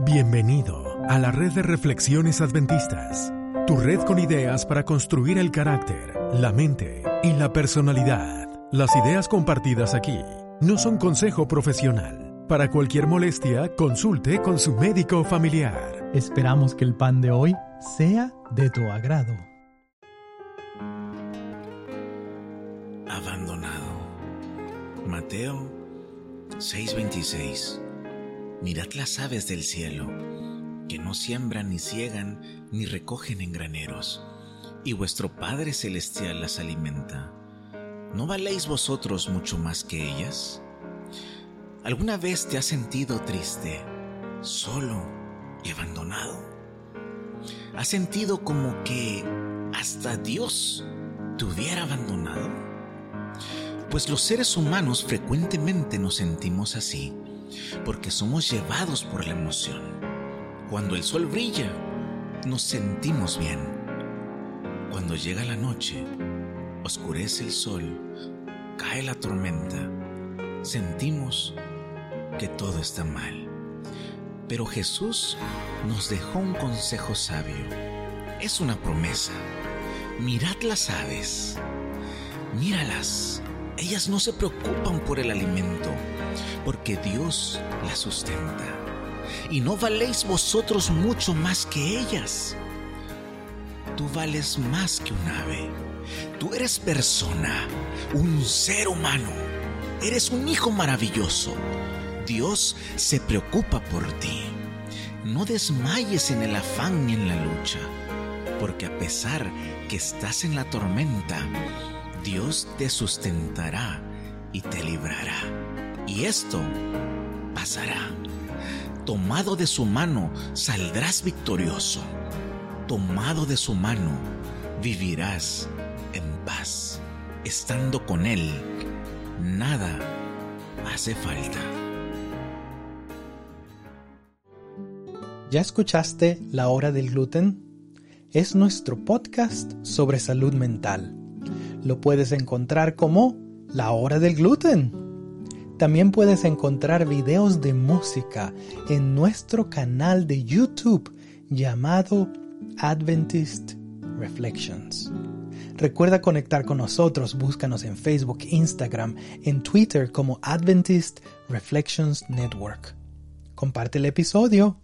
Bienvenido a la red de reflexiones adventistas, tu red con ideas para construir el carácter, la mente y la personalidad. Las ideas compartidas aquí no son consejo profesional. Para cualquier molestia, consulte con su médico familiar. Esperamos que el pan de hoy sea de tu agrado. Abandonado. Mateo 6:26 Mirad las aves del cielo, que no siembran ni ciegan ni recogen en graneros, y vuestro Padre Celestial las alimenta. ¿No valéis vosotros mucho más que ellas? ¿Alguna vez te has sentido triste, solo y abandonado? ¿Has sentido como que hasta Dios te hubiera abandonado? Pues los seres humanos frecuentemente nos sentimos así porque somos llevados por la emoción. Cuando el sol brilla, nos sentimos bien. Cuando llega la noche, oscurece el sol, cae la tormenta, sentimos que todo está mal. Pero Jesús nos dejó un consejo sabio. Es una promesa. Mirad las aves. Míralas. Ellas no se preocupan por el alimento porque Dios la sustenta. Y no valéis vosotros mucho más que ellas. Tú vales más que un ave. Tú eres persona, un ser humano. Eres un hijo maravilloso. Dios se preocupa por ti. No desmayes en el afán ni en la lucha, porque a pesar que estás en la tormenta, Dios te sustentará y te librará. Y esto pasará. Tomado de su mano saldrás victorioso. Tomado de su mano vivirás en paz. Estando con Él, nada hace falta. ¿Ya escuchaste La Hora del Gluten? Es nuestro podcast sobre salud mental. Lo puedes encontrar como La Hora del Gluten también puedes encontrar videos de música en nuestro canal de YouTube llamado Adventist Reflections. Recuerda conectar con nosotros, búscanos en Facebook, Instagram, en Twitter como Adventist Reflections Network. Comparte el episodio